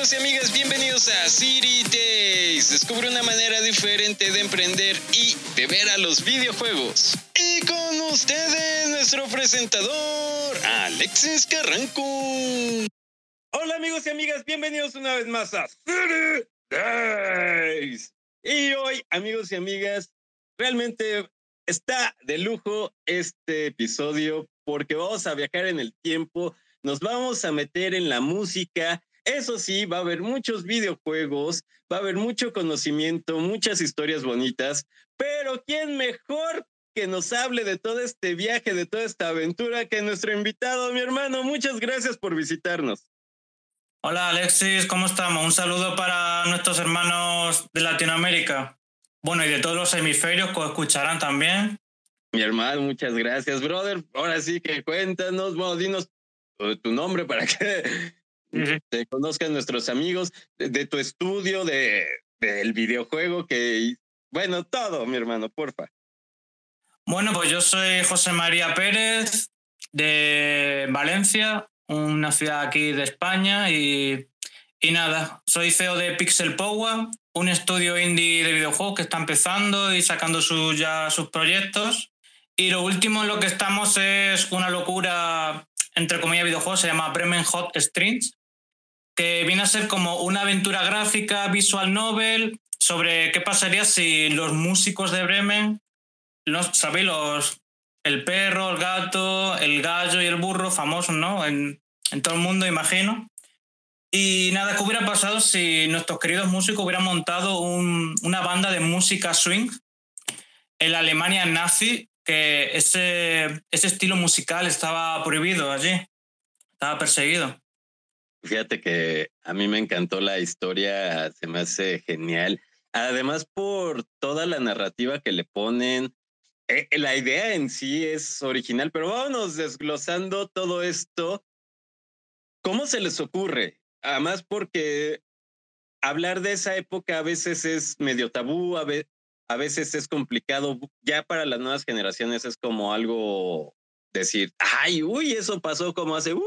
amigos y amigas, bienvenidos a City Days. Descubre una manera diferente de emprender y de ver a los videojuegos. Y con ustedes, nuestro presentador, Alexis Carranco. Hola amigos y amigas, bienvenidos una vez más a City Days. Y hoy, amigos y amigas, realmente está de lujo este episodio porque vamos a viajar en el tiempo, nos vamos a meter en la música eso sí, va a haber muchos videojuegos, va a haber mucho conocimiento, muchas historias bonitas, pero ¿quién mejor que nos hable de todo este viaje, de toda esta aventura que nuestro invitado, mi hermano? Muchas gracias por visitarnos. Hola Alexis, ¿cómo estamos? Un saludo para nuestros hermanos de Latinoamérica. Bueno, y de todos los hemisferios que escucharán también. Mi hermano, muchas gracias, brother. Ahora sí que cuéntanos, bueno, dinos tu nombre para que te conozcan nuestros amigos de, tu estudio, de, del videojuego, que, bueno, todo, mi hermano, porfa. Bueno, pues yo soy José María Pérez de Valencia, una ciudad aquí de España, y, y nada, soy CEO de Pixel Power, un estudio indie de videojuegos que está empezando y sacando sus ya sus proyectos. Y lo último en lo que estamos es una locura, entre comillas, videojuegos, se llama Bremen Hot Strings, que viene a ser como una aventura gráfica, visual novel, sobre qué pasaría si los músicos de Bremen, los, ¿sabéis? Los, el perro, el gato, el gallo y el burro, famosos, ¿no? En, en todo el mundo, imagino. Y nada, ¿qué hubiera pasado si nuestros queridos músicos hubieran montado un, una banda de música swing en la Alemania nazi? Que ese, ese estilo musical estaba prohibido allí, estaba perseguido. Fíjate que a mí me encantó la historia, se me hace genial. Además, por toda la narrativa que le ponen, eh, la idea en sí es original, pero vámonos desglosando todo esto. ¿Cómo se les ocurre? Además, porque hablar de esa época a veces es medio tabú, a, a veces es complicado. Ya para las nuevas generaciones es como algo decir, ay, uy, eso pasó como hace uh,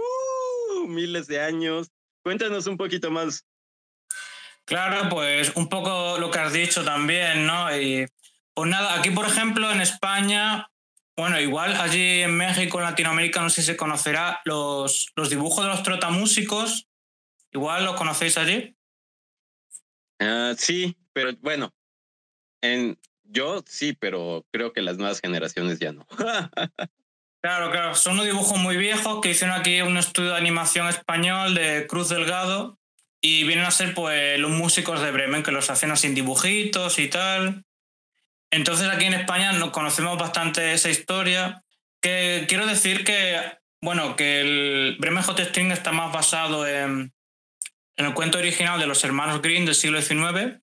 miles de años. Cuéntanos un poquito más. Claro, pues un poco lo que has dicho también, ¿no? Y pues nada, aquí por ejemplo en España, bueno, igual allí en México, en Latinoamérica, no sé si se conocerá los, los dibujos de los trotamúsicos. Igual los conocéis allí. Uh, sí, pero bueno, en, yo sí, pero creo que las nuevas generaciones ya no. Claro, claro. Son unos dibujos muy viejos que hicieron aquí un estudio de animación español de Cruz Delgado y vienen a ser pues los músicos de Bremen que los hacen así dibujitos y tal. Entonces aquí en España nos conocemos bastante esa historia. Que quiero decir que, bueno, que el Bremen Hot String está más basado en, en el cuento original de los hermanos Green del siglo XIX,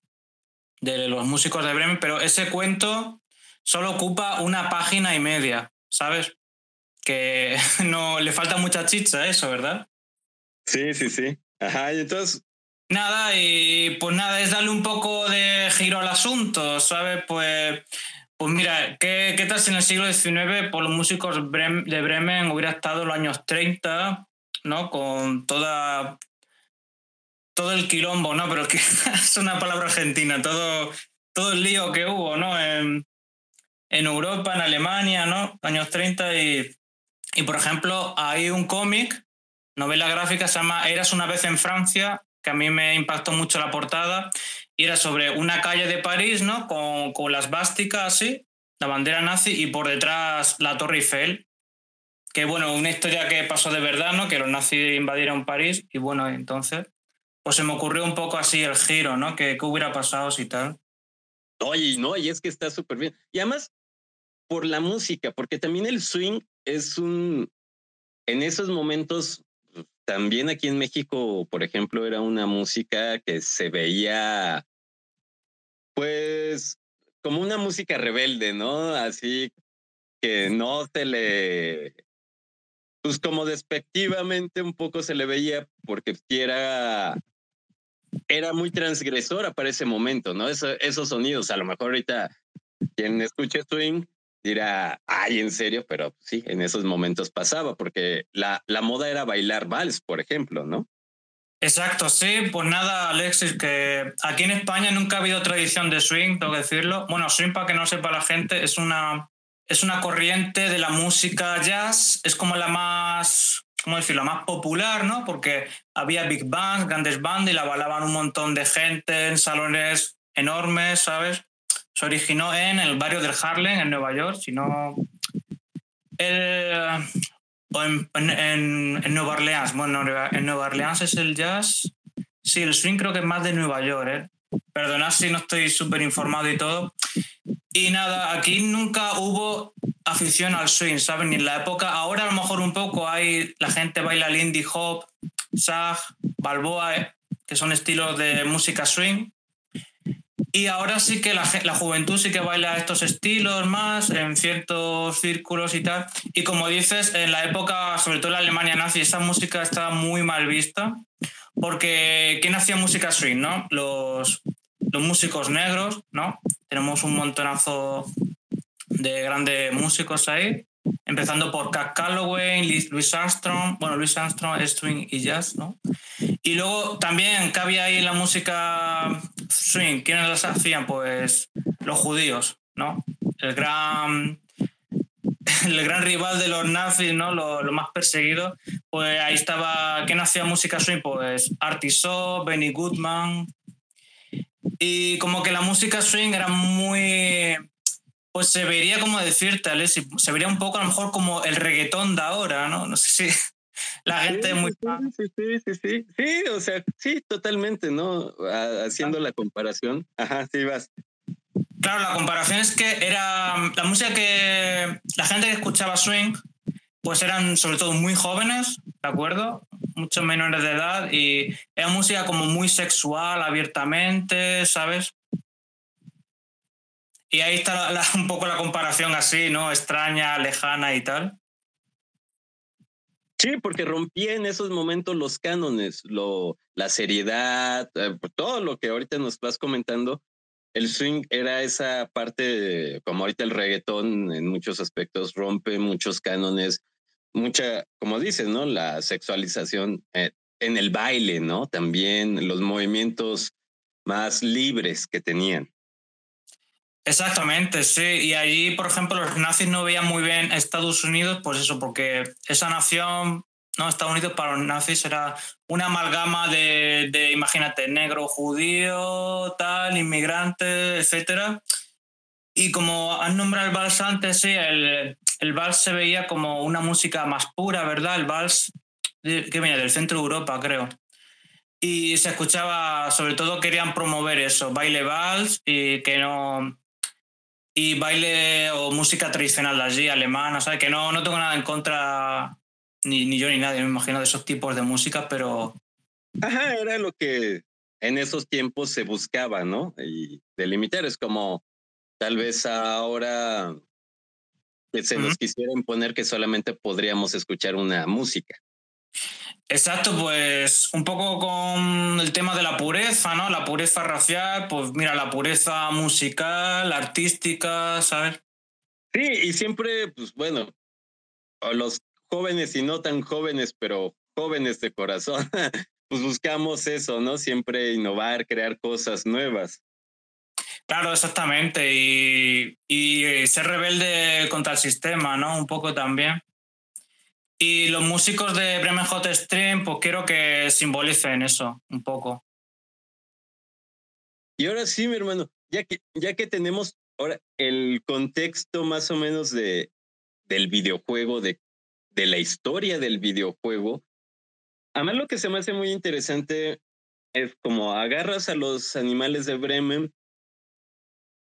de los músicos de Bremen, pero ese cuento solo ocupa una página y media, ¿sabes? Que no le falta mucha chicha eso, ¿verdad? Sí, sí, sí. Ajá, y entonces... Nada, y pues nada, es darle un poco de giro al asunto, ¿sabes? Pues, pues mira, ¿qué, ¿qué tal si en el siglo XIX por los músicos de Bremen hubiera estado los años 30, ¿no? Con toda todo el quilombo, ¿no? Pero que es una palabra argentina, todo, todo el lío que hubo, ¿no? En, en Europa, en Alemania, ¿no? Años 30 y y por ejemplo, hay un cómic, novela gráfica, se llama Eras una vez en Francia, que a mí me impactó mucho la portada, y era sobre una calle de París, ¿no? Con, con las básicas así, la bandera nazi, y por detrás la Torre Eiffel. Que bueno, una historia que pasó de verdad, ¿no? Que los nazis invadieron París, y bueno, entonces, pues se me ocurrió un poco así el giro, ¿no? Que qué hubiera pasado si tal. Oye, no, y es que está súper bien. Y además, por la música, porque también el swing es un, en esos momentos, también aquí en México, por ejemplo, era una música que se veía, pues, como una música rebelde, ¿no? Así que no se le, pues como despectivamente un poco se le veía porque era, era muy transgresora para ese momento, ¿no? esos sonidos, a lo mejor ahorita quien escuche swing dirá, ay, en serio, pero sí, en esos momentos pasaba, porque la, la moda era bailar vals, por ejemplo, ¿no? Exacto, sí, pues nada, Alexis, que aquí en España nunca ha habido tradición de swing, tengo que decirlo. Bueno, swing, para que no sepa la gente, es una, es una corriente de la música jazz, es como la más, ¿cómo decirlo?, la más popular, ¿no? Porque había big bands, grandes bandas y la bailaban un montón de gente en salones enormes, ¿sabes? Se originó en el barrio del Harlem, en Nueva York, si no... El, o en, en, Nueva Orleans. Bueno, en Nueva Orleans es el jazz. Sí, el swing creo que es más de Nueva York, ¿eh? Perdonad si no estoy súper informado y todo. Y nada, aquí nunca hubo afición al swing, ¿sabes? Ni en la época. Ahora a lo mejor un poco hay. La gente baila lindy hop, sag, balboa, ¿eh? que son estilos de música swing. Y ahora sí que la, la, juventud sí que baila estos estilos más en ciertos círculos y tal. Y como dices, en la época, sobre todo en la Alemania nazi, esa música estaba muy mal vista. Porque ¿quién hacía música swing, no? Los, los músicos negros, ¿no? Tenemos un montonazo de grandes músicos ahí. Empezando por Cat Calloway, Louis Armstrong, bueno, Louis Armstrong es swing y jazz, ¿no? Y luego también, ¿qué había ahí la música swing? ¿Quiénes las hacían? Pues los judíos, ¿no? El gran, el gran rival de los nazis, ¿no? Lo, más perseguido. Pues ahí estaba, ¿quién hacía música swing? Pues Artie Benny Goodman. Y como que la música swing era muy pues se vería como decirte, Alessi, se vería un poco a lo mejor como el reggaetón de ahora, ¿no? No sé si la gente es muy... Sí, sí, sí, sí, sí, o sea, sí, totalmente, ¿no? Haciendo la comparación. Ajá, sí, vas. Claro, la comparación es que era la música que la gente que escuchaba swing, pues eran sobre todo muy jóvenes, ¿de acuerdo? Muchos menores de edad y era música como muy sexual, abiertamente, ¿sabes? Y ahí está un poco la comparación así, ¿no? Extraña, lejana y tal. Sí, porque rompía en esos momentos los cánones, lo, la seriedad, eh, todo lo que ahorita nos vas comentando. El swing era esa parte, como ahorita el reggaetón en muchos aspectos rompe muchos cánones, mucha, como dices, ¿no? La sexualización eh, en el baile, ¿no? También los movimientos más libres que tenían. Exactamente, sí. Y allí, por ejemplo, los nazis no veían muy bien Estados Unidos, pues eso, porque esa nación, ¿no? Estados Unidos para los nazis era una amalgama de, de imagínate, negro, judío, tal, inmigrante, etcétera. Y como has nombrado el vals antes, sí, el, el vals se veía como una música más pura, ¿verdad? El vals que viene del centro de Europa, creo y se escuchaba, sobre todo querían promover eso, baile vals y que no, y baile o música tradicional de allí, alemana, ¿sabes? Que no, no tengo nada en contra, ni, ni yo ni nadie, me imagino, de esos tipos de música, pero... Ajá, era lo que en esos tiempos se buscaba, ¿no? Y delimitar es como tal vez ahora que se nos quisiera imponer que solamente podríamos escuchar una música. Exacto, pues un poco con el tema de la pureza, ¿no? La pureza racial, pues mira, la pureza musical, artística, ¿sabes? Sí, y siempre, pues bueno, los jóvenes y no tan jóvenes, pero jóvenes de corazón, pues buscamos eso, ¿no? Siempre innovar, crear cosas nuevas. Claro, exactamente, y, y ser rebelde contra el sistema, ¿no? Un poco también. Y los músicos de Bremen Hot Stream, pues quiero que simbolicen eso un poco. Y ahora sí, mi hermano, ya que, ya que tenemos ahora el contexto más o menos de, del videojuego, de, de la historia del videojuego, a mí lo que se me hace muy interesante es como agarras a los animales de Bremen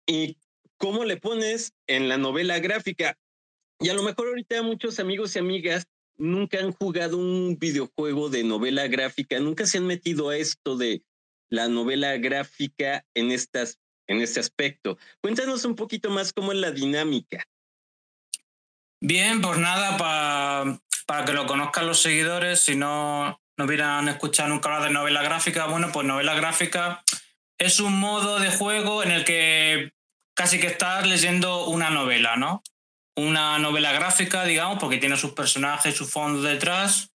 y cómo le pones en la novela gráfica. Y a lo mejor ahorita muchos amigos y amigas nunca han jugado un videojuego de novela gráfica, nunca se han metido a esto de la novela gráfica en, estas, en este aspecto. Cuéntanos un poquito más cómo es la dinámica. Bien, pues nada, para que lo conozcan los seguidores, si no, no hubieran escuchado nunca hablar de novela gráfica, bueno, pues novela gráfica es un modo de juego en el que casi que estás leyendo una novela, ¿no? Una novela gráfica, digamos, porque tiene sus personajes, su fondo detrás.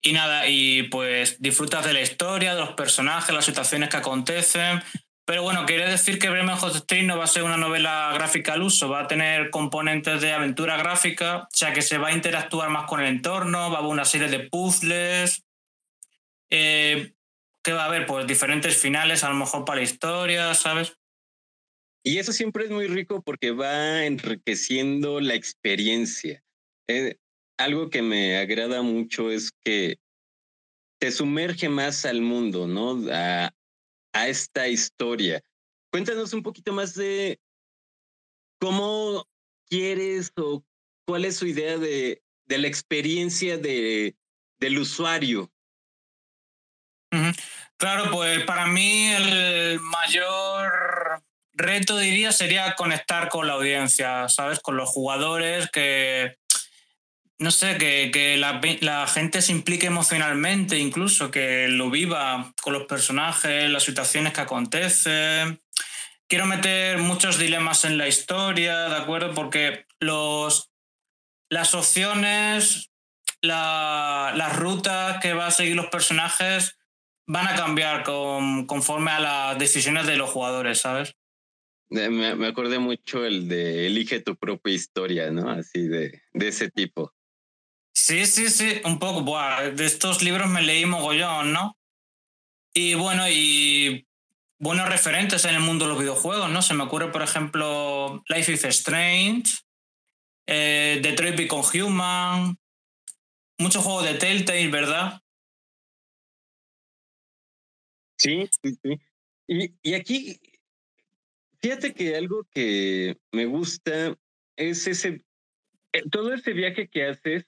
Y nada, y pues disfrutas de la historia, de los personajes, las situaciones que acontecen. Pero bueno, quiere decir que Bremen Hot Street no va a ser una novela gráfica al uso, va a tener componentes de aventura gráfica, o sea que se va a interactuar más con el entorno, va a haber una serie de puzzles, eh, que va a haber pues diferentes finales a lo mejor para la historia, ¿sabes? Y eso siempre es muy rico porque va enriqueciendo la experiencia. Eh, algo que me agrada mucho es que te sumerge más al mundo, ¿no? A, a esta historia. Cuéntanos un poquito más de cómo quieres o cuál es su idea de, de la experiencia de, del usuario. Claro, pues para mí el mayor reto, diría, sería conectar con la audiencia, ¿sabes? Con los jugadores, que, no sé, que, que la, la, gente se implique emocionalmente, incluso, que lo viva con los personajes, las situaciones que acontecen. Quiero meter muchos dilemas en la historia, ¿de acuerdo? Porque los, las opciones, la, las rutas que va a seguir los personajes van a cambiar con, conforme a las decisiones de los jugadores, ¿sabes? Me, me, acordé mucho el de elige tu propia historia, ¿no? Así de, de ese tipo. Sí, sí, sí, un poco. Buah, de estos libros me leí mogollón, ¿no? Y bueno, y buenos referentes en el mundo de los videojuegos, ¿no? Se me ocurre, por ejemplo, Life is Strange, eh, Detroit Become Human, muchos juegos de Telltale, ¿verdad? Sí, sí, sí. Y, y aquí, fíjate que algo que me gusta es ese, eh, todo ese viaje que haces,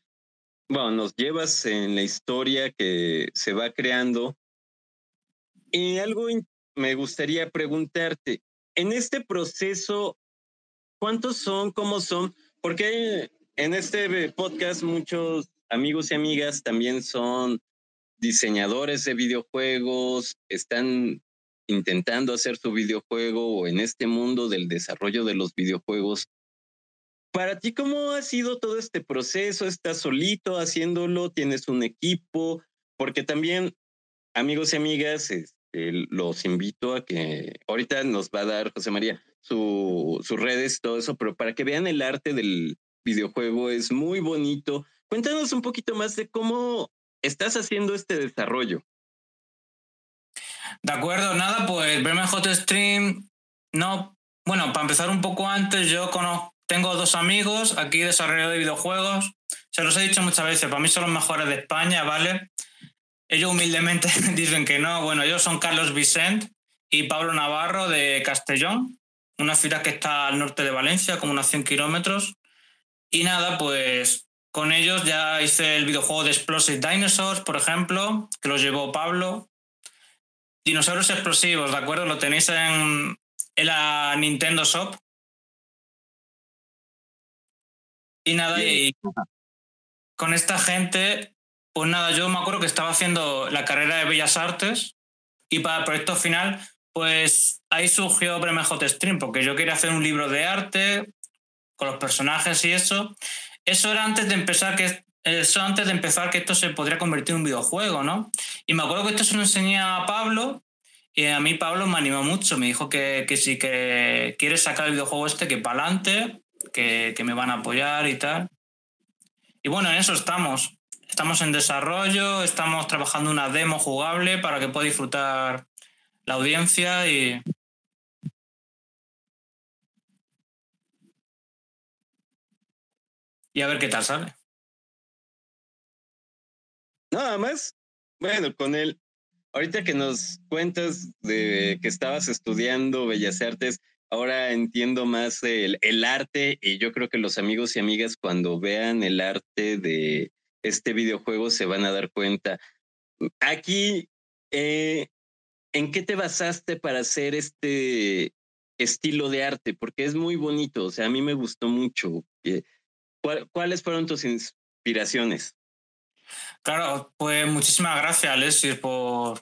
bueno, nos llevas en la historia que se va creando. Y algo me gustaría preguntarte, en este proceso, ¿cuántos son? ¿Cómo son? Porque en este podcast muchos amigos y amigas también son diseñadores de videojuegos están intentando hacer su videojuego o en este mundo del desarrollo de los videojuegos. Para ti, ¿cómo ha sido todo este proceso? ¿Estás solito haciéndolo? ¿Tienes un equipo? Porque también, amigos y amigas, este, los invito a que ahorita nos va a dar José María su, sus redes, todo eso, pero para que vean el arte del videojuego es muy bonito. Cuéntanos un poquito más de cómo estás haciendo este desarrollo. De acuerdo, nada, pues verme Hot Stream, no, bueno, para empezar un poco antes, yo conozco, tengo dos amigos aquí desarrolladores de videojuegos, se los he dicho muchas veces, para mí son los mejores de España, ¿vale? Ellos humildemente dicen que no, bueno, ellos son Carlos Vicent y Pablo Navarro de Castellón, una ciudad que está al norte de Valencia, como unos 100 kilómetros. Y nada, pues con ellos ya hice el videojuego de Explosive Dinosaurs, por ejemplo, que lo llevó Pablo. Dinosaurios explosivos, ¿de acuerdo? Lo tenéis en, en la Nintendo Shop. Y nada, y con esta gente, pues nada, yo me acuerdo que estaba haciendo la carrera de Bellas Artes y para el proyecto final, pues ahí surgió Bremen Hot Stream, porque yo quería hacer un libro de arte con los personajes y eso. Eso era antes de empezar que eso antes de empezar que esto se podría convertir en un videojuego, ¿no? Y me acuerdo que esto se lo enseñé a Pablo y a mí Pablo me animó mucho, me dijo que, que si que quiere sacar el videojuego este, que para adelante, que, que me van a apoyar y tal. Y bueno, en eso estamos. Estamos en desarrollo, estamos trabajando una demo jugable para que pueda disfrutar la audiencia y, y a ver qué tal sale. Nada más, bueno, con él, ahorita que nos cuentas de que estabas estudiando Bellas Artes, ahora entiendo más el, el, arte y yo creo que los amigos y amigas cuando vean el arte de este videojuego se van a dar cuenta. Aquí, eh, ¿en qué te basaste para hacer este estilo de arte? Porque es muy bonito, o sea, a mí me gustó mucho. Eh, ¿Cuáles fueron tus inspiraciones? Claro, pues muchísimas gracias, Alexis, por,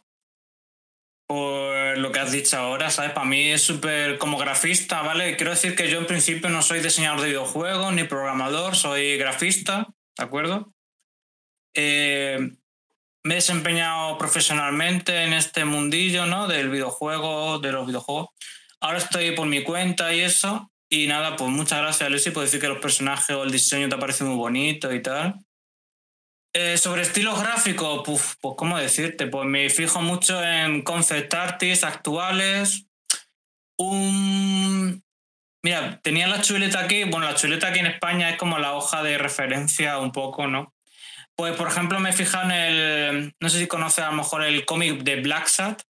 por lo que has dicho ahora, ¿sabes? Para mí es súper como grafista, ¿vale? Quiero decir que yo en principio no soy diseñador de videojuegos ni programador, soy grafista, ¿de acuerdo? Eh, me he desempeñado profesionalmente en este mundillo, ¿no? Del videojuego, de los videojuegos. Ahora estoy por mi cuenta y eso. Y nada, pues muchas gracias, Lucy, por decir que los personajes o el diseño te parece muy bonito y tal. Eh, sobre estilo gráfico, pues, pues, ¿cómo decirte? Pues me fijo mucho en concept artists actuales. Un... Mira, tenía la chuleta aquí. Bueno, la chuleta aquí en España es como la hoja de referencia un poco, ¿no? Pues, por ejemplo, me he fijado en el. No sé si conoces a lo mejor el cómic de Black Sat,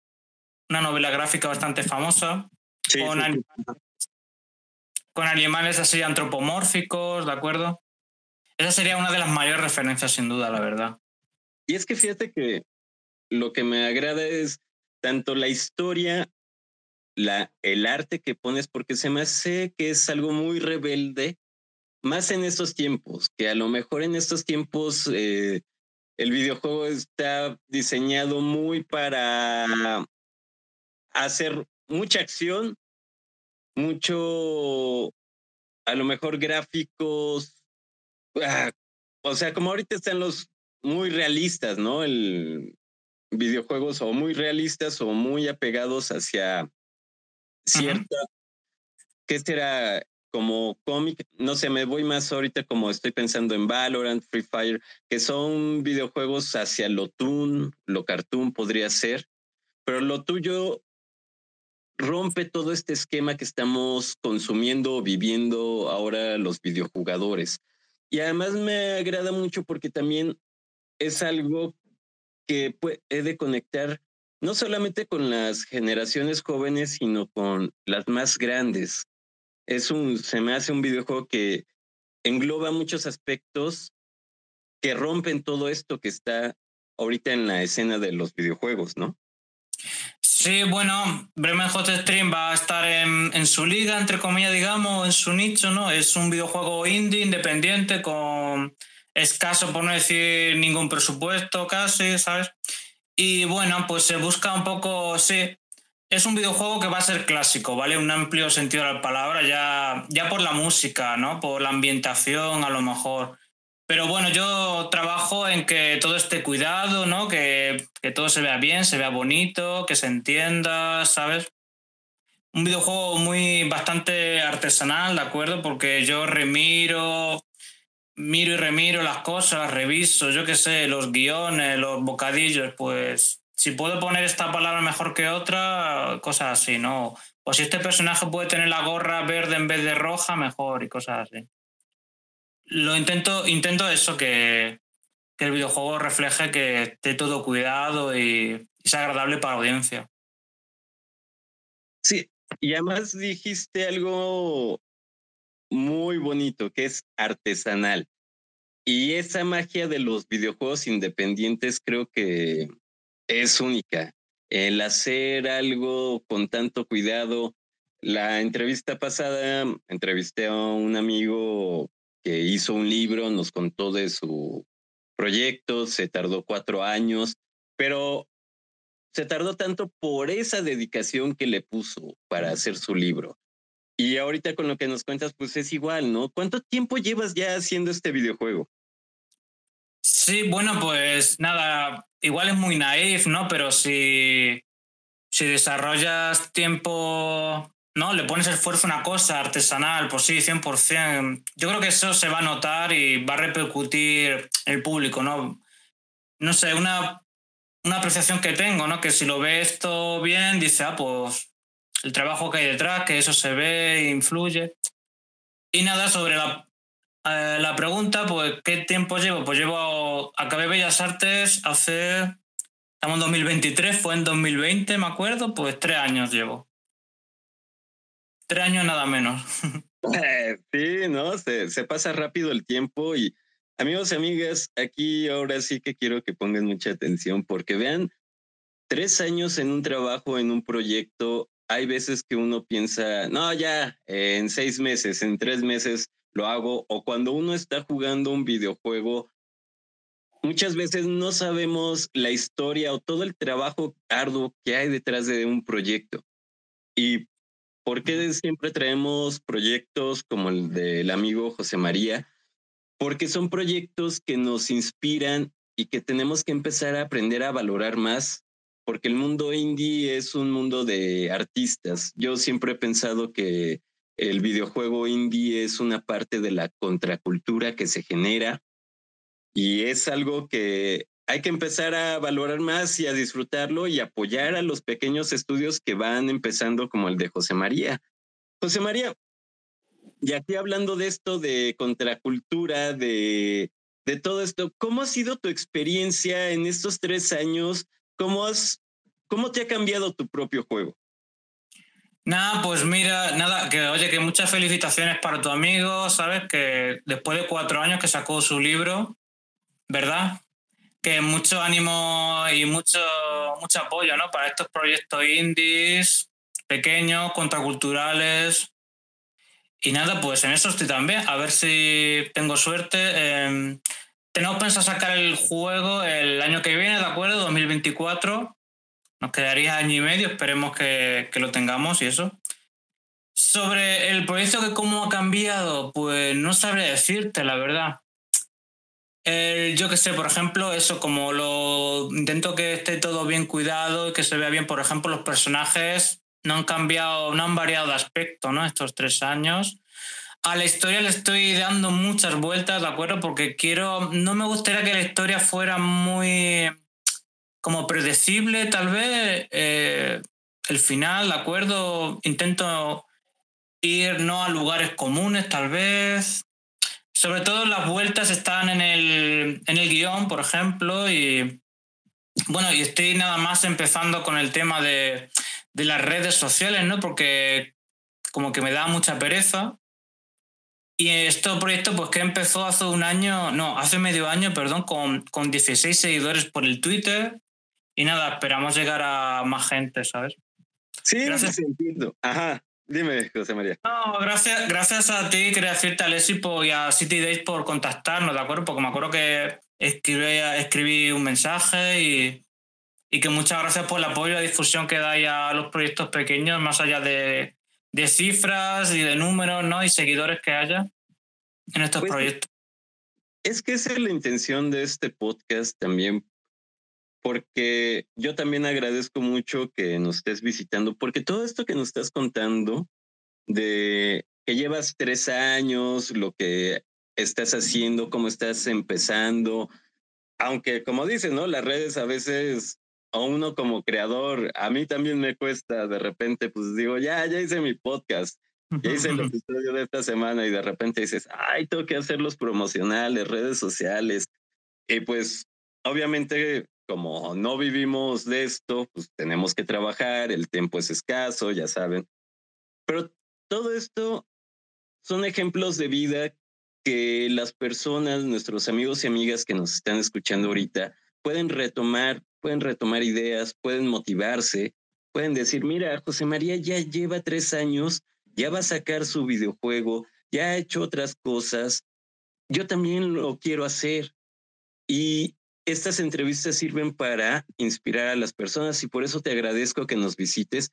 una novela gráfica bastante famosa. con, con animales así antropomórficos, ¿de acuerdo? Esa sería una de las mayores referencias, sin duda, la verdad. Y es que fíjate que lo que me agrada es tanto la historia, la, el arte que pones, porque se me hace que es algo muy rebelde más en estos tiempos, que a lo mejor en estos tiempos eh, el videojuego está diseñado muy para hacer mucha acción, mucho, a lo mejor gráficos, ah, o sea, como ahorita están los muy realistas, ¿no? El videojuegos o muy realistas o muy apegados hacia cierta, ¿qué será? como cómic, no sé, me voy más ahorita como estoy pensando en Valorant, Free Fire, que son videojuegos hacia lo toon, lo cartoon podría ser, pero lo tuyo rompe todo este esquema que estamos consumiendo, viviendo ahora los videojugadores. Y además me agrada mucho porque también es algo que puede de conectar no solamente con las generaciones jóvenes, sino con las más grandes es un, se me hace un videojuego que engloba muchos aspectos que rompen todo esto que está ahorita en la escena de los videojuegos, ¿no? Sí, bueno, Bremen Hot Stream va a estar en, su liga, entre comillas, digamos, en su nicho, ¿no? Es un videojuego indie, independiente, con escaso, por no decir ningún presupuesto casi, ¿sabes? Y bueno, pues se busca un poco, sí, es un videojuego que va a ser clásico, ¿vale? Un amplio sentido de la palabra, ya, ya por la música, ¿no? Por la ambientación, a lo mejor. Pero bueno, yo trabajo en que todo esté cuidado, ¿no? Que, que todo se vea bien, se vea bonito, que se entienda, ¿sabes? Un videojuego muy bastante artesanal, ¿de acuerdo? Porque yo remiro, miro y remiro las cosas, reviso, yo qué sé, los guiones, los bocadillos, pues si puedo poner esta palabra mejor que otra, cosas así, ¿no? O si este personaje puede tener la gorra verde en vez de roja, mejor y cosas así. Lo intento, intento eso, que, que el videojuego refleje que esté todo cuidado y, y sea agradable para la audiencia. Sí, y además dijiste algo muy bonito, que es artesanal. Y esa magia de los videojuegos independientes creo que es única. El hacer algo con tanto cuidado. La entrevista pasada entrevisté a un amigo que hizo un libro, nos contó de su proyecto, se tardó cuatro años, pero se tardó tanto por esa dedicación que le puso para hacer su libro. Y ahorita con lo que nos cuentas, pues es igual, ¿no? ¿Cuánto tiempo llevas ya haciendo este videojuego? Sí, bueno, pues nada, igual es muy naif, ¿no? Pero si, si desarrollas tiempo, ¿no? Le pones esfuerzo a una cosa artesanal, pues sí, 100%. Yo creo que eso se va a notar y va a repercutir en el público, ¿no? No sé, una, una apreciación que tengo, ¿no? Que si lo ve esto bien, dice, ah, pues el trabajo que hay detrás, que eso se ve, influye. Y nada, sobre la eh, la pregunta, pues, ¿qué tiempo llevo? Pues llevo, acabé Bellas Artes hace, estamos en 2023, fue en 2020, me acuerdo, pues tres años llevo. Tres años nada menos. sí, ¿no? Se, se pasa rápido el tiempo y amigos y amigas, aquí ahora sí que quiero que pongan mucha atención porque vean, tres años en un trabajo, en un proyecto, hay veces que uno piensa, no, ya, en seis meses, en tres meses, lo hago, o cuando uno está jugando un videojuego, muchas veces no sabemos la historia o todo el trabajo arduo que hay detrás de un proyecto. ¿Y por qué siempre traemos proyectos como el del amigo José María? Porque son proyectos que nos inspiran y que tenemos que empezar a aprender a valorar más, porque el mundo indie es un mundo de artistas. Yo siempre he pensado que el videojuego indie es una parte de la contracultura que se genera y es algo que hay que empezar a valorar más y a disfrutarlo y apoyar a los pequeños estudios que van empezando como el de José María. José María, y aquí hablando de esto de contracultura, de de todo esto. ¿Cómo ha sido tu experiencia en estos tres años? ¿Cómo, has, cómo te ha cambiado tu propio juego? Nada, pues mira, nada, que oye, que muchas felicitaciones para tu amigo, ¿sabes? Que después de cuatro años que sacó su libro, ¿verdad? Que mucho ánimo y mucho, mucho apoyo, ¿no? Para estos proyectos indies, pequeños, contraculturales. Y nada, pues en eso estoy también. A ver si tengo suerte. Eh, tenemos pensado sacar el juego el año que viene, ¿de acuerdo? 2024. Nos quedaría año y medio, esperemos que, que lo tengamos y eso. Sobre el proyecto que cómo ha cambiado, pues no sabré decirte, la verdad. Yo que sé, por ejemplo, eso, como lo intento que esté todo bien cuidado y que se vea bien, por ejemplo, los personajes no han cambiado, no han variado de aspecto, ¿no? Estos tres años. A la historia le estoy dando muchas vueltas, ¿de acuerdo? Porque quiero, no me gustaría que la historia fuera muy como predecible, tal vez. Eh, el final, ¿de acuerdo? Intento ir no a lugares comunes, tal vez. Sobre todo las vueltas están en el, en el guion, por ejemplo, y bueno, y estoy nada más empezando con el tema de de las redes sociales, ¿no? Porque como que me da mucha pereza. Y este proyecto, pues que empezó hace un año, no, hace medio año, perdón, con, con 16 seguidores por el Twitter. Y nada, esperamos llegar a más gente, ¿sabes? Sí, gracias. entiendo. Ajá. Dime, José María. No, gracias, gracias a ti, quería decirte a Alessi y a City Days por contactarnos, ¿de acuerdo? Porque me acuerdo que escribí, escribí un mensaje y, y que muchas gracias por el apoyo y la difusión que dais a los proyectos pequeños, más allá de, de cifras y de números ¿no? y seguidores que haya en estos pues proyectos. Es que esa es la intención de este podcast también, porque yo también agradezco mucho que nos estés visitando, porque todo esto que nos estás contando de que llevas tres años, lo que estás haciendo, cómo estás empezando, aunque como dices, ¿no? Las redes a veces a uno como creador, a mí también me cuesta de repente, pues digo, ya, ya hice mi podcast, ya hice el episodio de esta semana y de repente dices, ay, tengo que hacer los promocionales, redes sociales. Y pues obviamente como no vivimos de esto, pues tenemos que trabajar, el tiempo es escaso, ya saben. Pero todo esto son ejemplos de vida que las personas, nuestros amigos y amigas que nos están escuchando ahorita, pueden retomar pueden retomar ideas, pueden motivarse, pueden decir, mira, José María ya lleva tres años, ya va a sacar su videojuego, ya ha hecho otras cosas, yo también lo quiero hacer. Y estas entrevistas sirven para inspirar a las personas y por eso te agradezco que nos visites,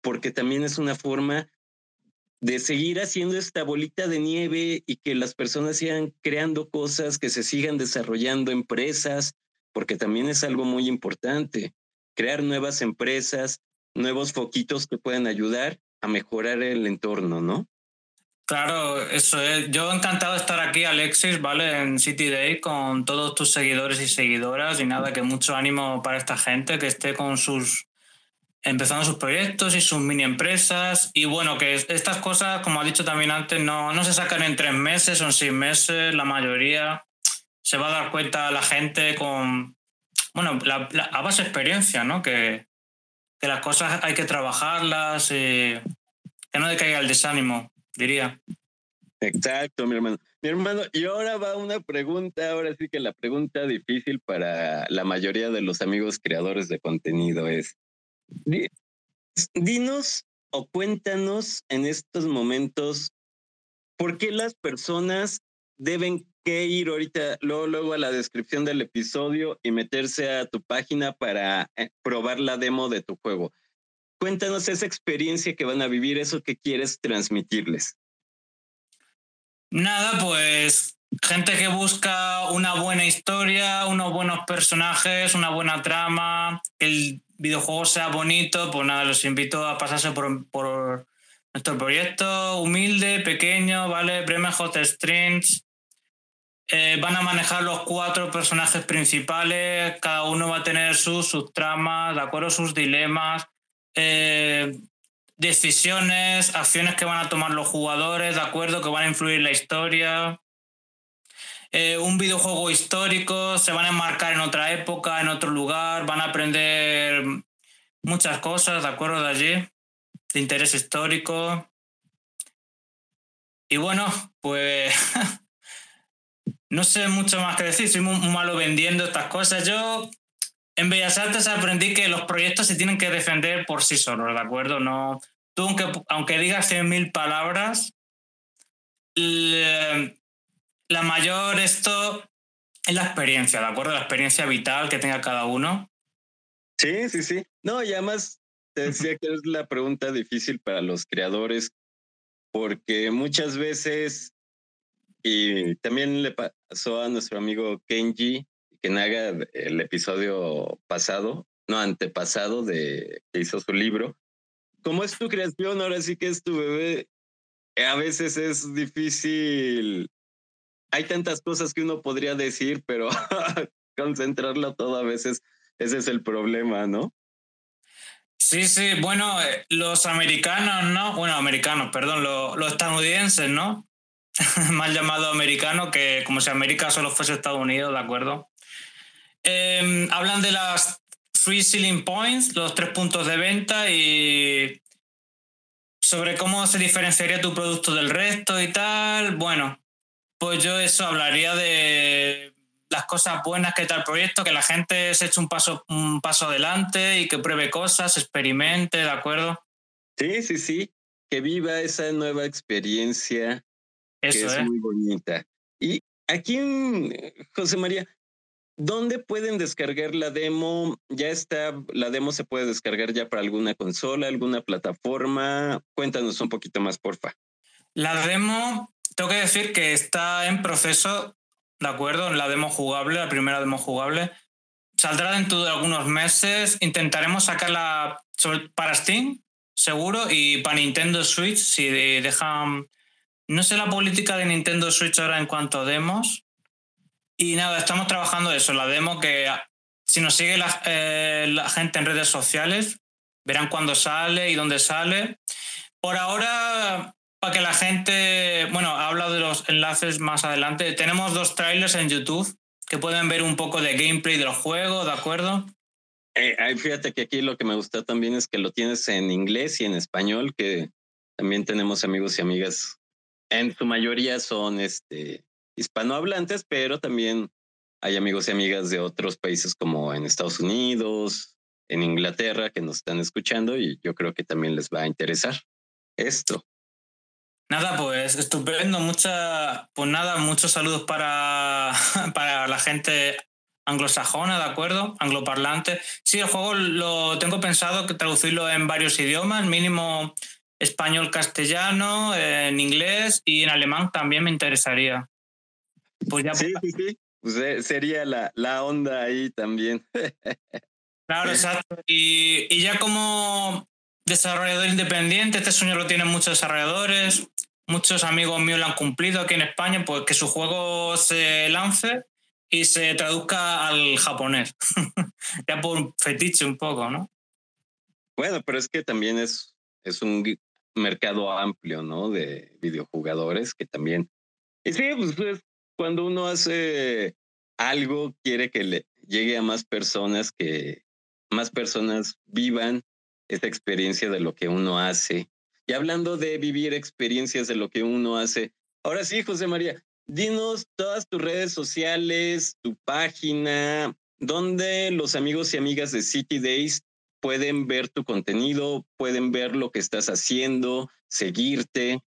porque también es una forma de seguir haciendo esta bolita de nieve y que las personas sigan creando cosas, que se sigan desarrollando empresas, porque también es algo muy importante, crear nuevas empresas, nuevos foquitos que puedan ayudar a mejorar el entorno, ¿no? Claro, eso es. Yo encantado de estar aquí, Alexis, ¿vale? En City Day con todos tus seguidores y seguidoras y nada, que mucho ánimo para esta gente que esté con sus empezando sus proyectos y sus mini empresas. Y bueno, que estas cosas, como ha dicho también antes, no, no se sacan en tres meses o en seis meses, la mayoría se va a dar cuenta la gente con, bueno, la, a base experiencia, ¿no? Que, que las cosas hay que trabajarlas, y que no decaiga el desánimo, diría. Exacto, mi hermano. Mi hermano, y ahora va una pregunta, ahora sí que la pregunta difícil para la mayoría de los amigos creadores de contenido es, dinos o cuéntanos en estos momentos por qué las personas deben ir ahorita, luego, luego a la descripción del episodio y meterse a tu página para eh, probar la demo de tu juego. Cuéntanos esa experiencia que van a vivir, eso que quieres transmitirles. Nada, pues gente que busca una buena historia, unos buenos personajes, una buena trama, el videojuego sea bonito, pues nada, los invito a pasarse por, por nuestro proyecto humilde, pequeño, ¿vale? Bremen Hot Strings. Eh, van a manejar los cuatro personajes principales, cada uno va a tener sus, sus tramas, ¿de acuerdo? Sus dilemas, eh, decisiones, acciones que van a tomar los jugadores, ¿de acuerdo? Que van a influir en la historia. Eh, un videojuego histórico, se van a enmarcar en otra época, en otro lugar, van a aprender muchas cosas, ¿de acuerdo? De allí, de interés histórico. Y bueno, pues no sé mucho más que decir, soy muy, malo vendiendo estas cosas. Yo en Bellas Artes aprendí que los proyectos se tienen que defender por sí solos, ¿de acuerdo? No, tú aunque, aunque digas 100.000 palabras, la mayor esto es la experiencia, ¿de acuerdo? La experiencia vital que tenga cada uno. Sí, sí, sí. No, y además te decía que es la pregunta difícil para los creadores, porque muchas veces, y también le pasó a nuestro amigo Kenji, que haga el episodio pasado, no, antepasado de que hizo su libro. ¿Cómo es tu creación? Ahora sí que es tu bebé. A veces es difícil hay tantas cosas que uno podría decir, pero concentrarlo todo a veces, ese es el problema, ¿no? Sí, sí, bueno, eh, los americanos, ¿no? Bueno, americanos, perdón, los, estadounidenses, ¿no? Mal llamado americano, que como si América solo fuese Estados Unidos, ¿de acuerdo? Em, hablan de las free selling points, los tres puntos de venta y sobre cómo se diferenciaría tu producto del resto y tal. Bueno, pues yo eso hablaría de las cosas buenas que tal proyecto, que la gente se eche un paso, un paso adelante y que pruebe cosas, experimente, ¿de acuerdo? Sí, sí, sí, que viva esa nueva experiencia eso, que es ¿eh? muy bonita. Y aquí, José María, ¿dónde pueden descargar la demo? Ya está, la demo se puede descargar ya para alguna consola, alguna plataforma. Cuéntanos un poquito más, porfa. La demo tengo que decir que está en proceso, ¿de acuerdo? La demo jugable, la primera demo jugable. Saldrá dentro de algunos meses. Intentaremos sacarla para Steam, seguro, y para Nintendo Switch, si dejan... No sé la política de Nintendo Switch ahora en cuanto a demos. Y nada, estamos trabajando eso, la demo que si nos sigue la, eh, la gente en redes sociales, verán cuándo sale y dónde sale. Por ahora para que la gente, bueno, habla de los enlaces más adelante. Tenemos dos trailers en YouTube que pueden ver un poco de gameplay del juego, ¿de acuerdo? Eh, fíjate que aquí lo que me gusta también es que lo tienes en inglés y en español, que también tenemos amigos y amigas, en su mayoría son este, hispanohablantes, pero también hay amigos y amigas de otros países como en Estados Unidos, en Inglaterra, que nos están escuchando y yo creo que también les va a interesar esto. Nada, pues estupendo. Mucha, pues nada, muchos saludos para, para la gente anglosajona, ¿de acuerdo? Angloparlante. Sí, el juego lo tengo pensado que traducirlo en varios idiomas, mínimo español, castellano, en inglés y en alemán también me interesaría. Pues ya sí, sí, sí. Pues eh, sería la, la onda ahí también. claro, exacto. Y, y ya como desarrollador independiente, este sueño lo tienen muchos desarrolladores, muchos amigos míos lo han cumplido aquí en España, pues que su juego se lance y se traduzca al japonés. ya por fetiche un poco, ¿no? Bueno, pero es que también es, es un mercado amplio, ¿no? De videojugadores que también... Y sí, pues, pues cuando uno hace algo, quiere que le llegue a más personas, que más personas vivan esa experiencia de lo que uno hace. Y hablando de vivir experiencias de lo que uno hace, ahora sí, José María, dinos todas tus redes sociales, tu página, donde los amigos y amigas de City Days pueden ver tu contenido, pueden ver lo que estás haciendo, seguirte.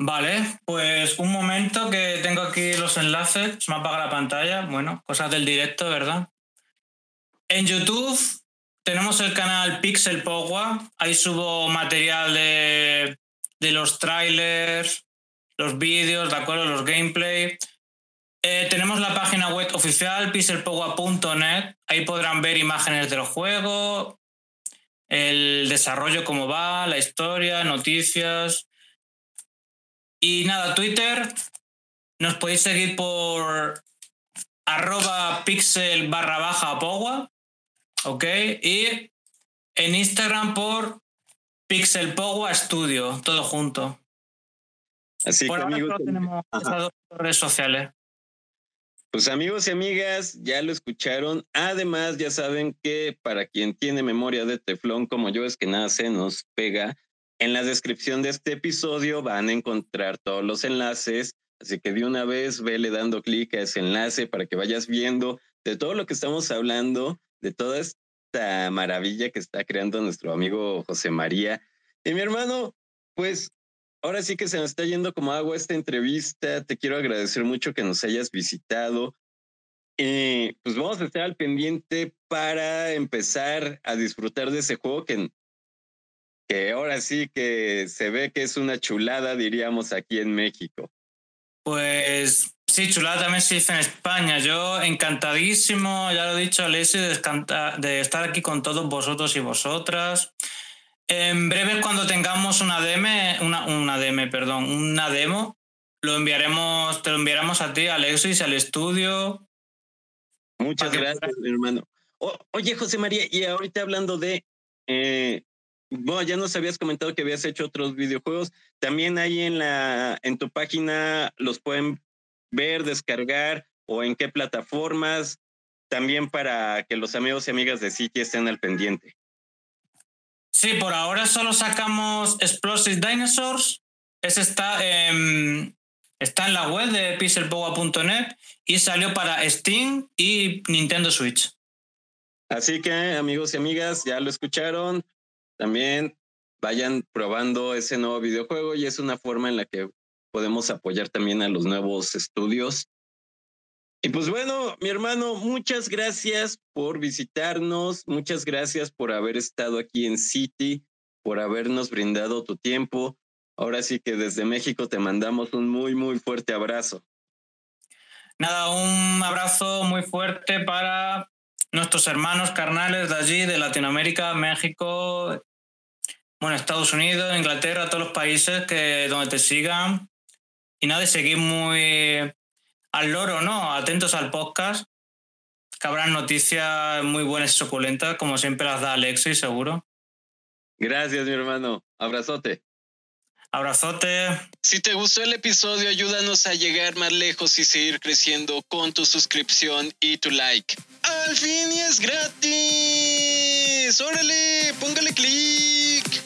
Vale, pues un momento que tengo aquí los enlaces, se me apaga la pantalla, bueno, cosas del directo, ¿verdad? En YouTube tenemos el canal Pixel Power, ahí subo material de, los trailers, los vídeos, ¿de acuerdo? Los gameplay. Eh, tenemos la página web oficial pixelpowa.net. Ahí podrán ver imágenes del juego, el desarrollo, cómo va, la historia, noticias. Y nada, Twitter. Nos podéis seguir por arroba pixel barra baja powa. Ok. Y en Instagram por Pixel Powa Studio, todo junto. Así Por que ahora amigos, solo tenemos esas dos redes sociales. pues amigos y amigas, ya lo escucharon. Además, ya saben que para quien tiene memoria de teflón como yo, es que nada se nos pega. En la descripción de este episodio van a encontrar todos los enlaces. Así que de una vez vele dando clic a ese enlace para que vayas viendo de todo lo que estamos hablando, de toda esta maravilla que está creando nuestro amigo José María. Y mi hermano, pues ahora sí que se nos está yendo como agua esta entrevista. Te quiero agradecer mucho que nos hayas visitado. Y pues vamos a estar al pendiente para empezar a disfrutar de ese juego que, que ahora sí que se ve que es una chulada, diríamos, aquí en México. Pues sí, chulada también se dice en España. Yo encantadísimo, ya lo he dicho, Alessi, de, de estar aquí con todos vosotros y vosotras. En breve, cuando tengamos una DM, una, una DM, perdón, una demo, lo enviaremos, te lo enviaremos a ti, Alexis, al estudio. Muchas que gracias, mi hermano. O- oye, José María, y ahorita hablando de, eh, bueno, ya nos habías comentado que habías hecho otros videojuegos. También ahí en la, en tu página los pueden ver, descargar o en qué plataformas. También para que los amigos y amigas de City estén al pendiente. Sí, por ahora solo sacamos Explosive Dinosaurs. Ese está en, está en la web de pixelpowa.net y salió para Steam y Nintendo Switch. Así que, amigos y amigas, ya lo escucharon. También vayan probando ese nuevo videojuego y es una forma en la que podemos apoyar también a los nuevos estudios. Y pues bueno, mi hermano, muchas gracias por visitarnos, muchas gracias por haber estado aquí en City, por habernos brindado tu tiempo. Ahora sí que desde México te mandamos un muy, muy fuerte abrazo. Nada, un abrazo muy fuerte para nuestros hermanos carnales de allí, de Latinoamérica, México, bueno, Estados Unidos, Inglaterra, todos los países que donde te sigan. Y nada, y seguir muy al loro, ¿no? Atentos al podcast, que habrán noticias muy buenas y suculentas, como siempre las da Alexis, seguro. Gracias, mi hermano. Abrazote. Abrazote. Si te gustó el episodio, ayúdanos a llegar más lejos y seguir creciendo con tu suscripción y tu like. ¡Al fin y es gratis! ¡Órale! ¡Póngale clic!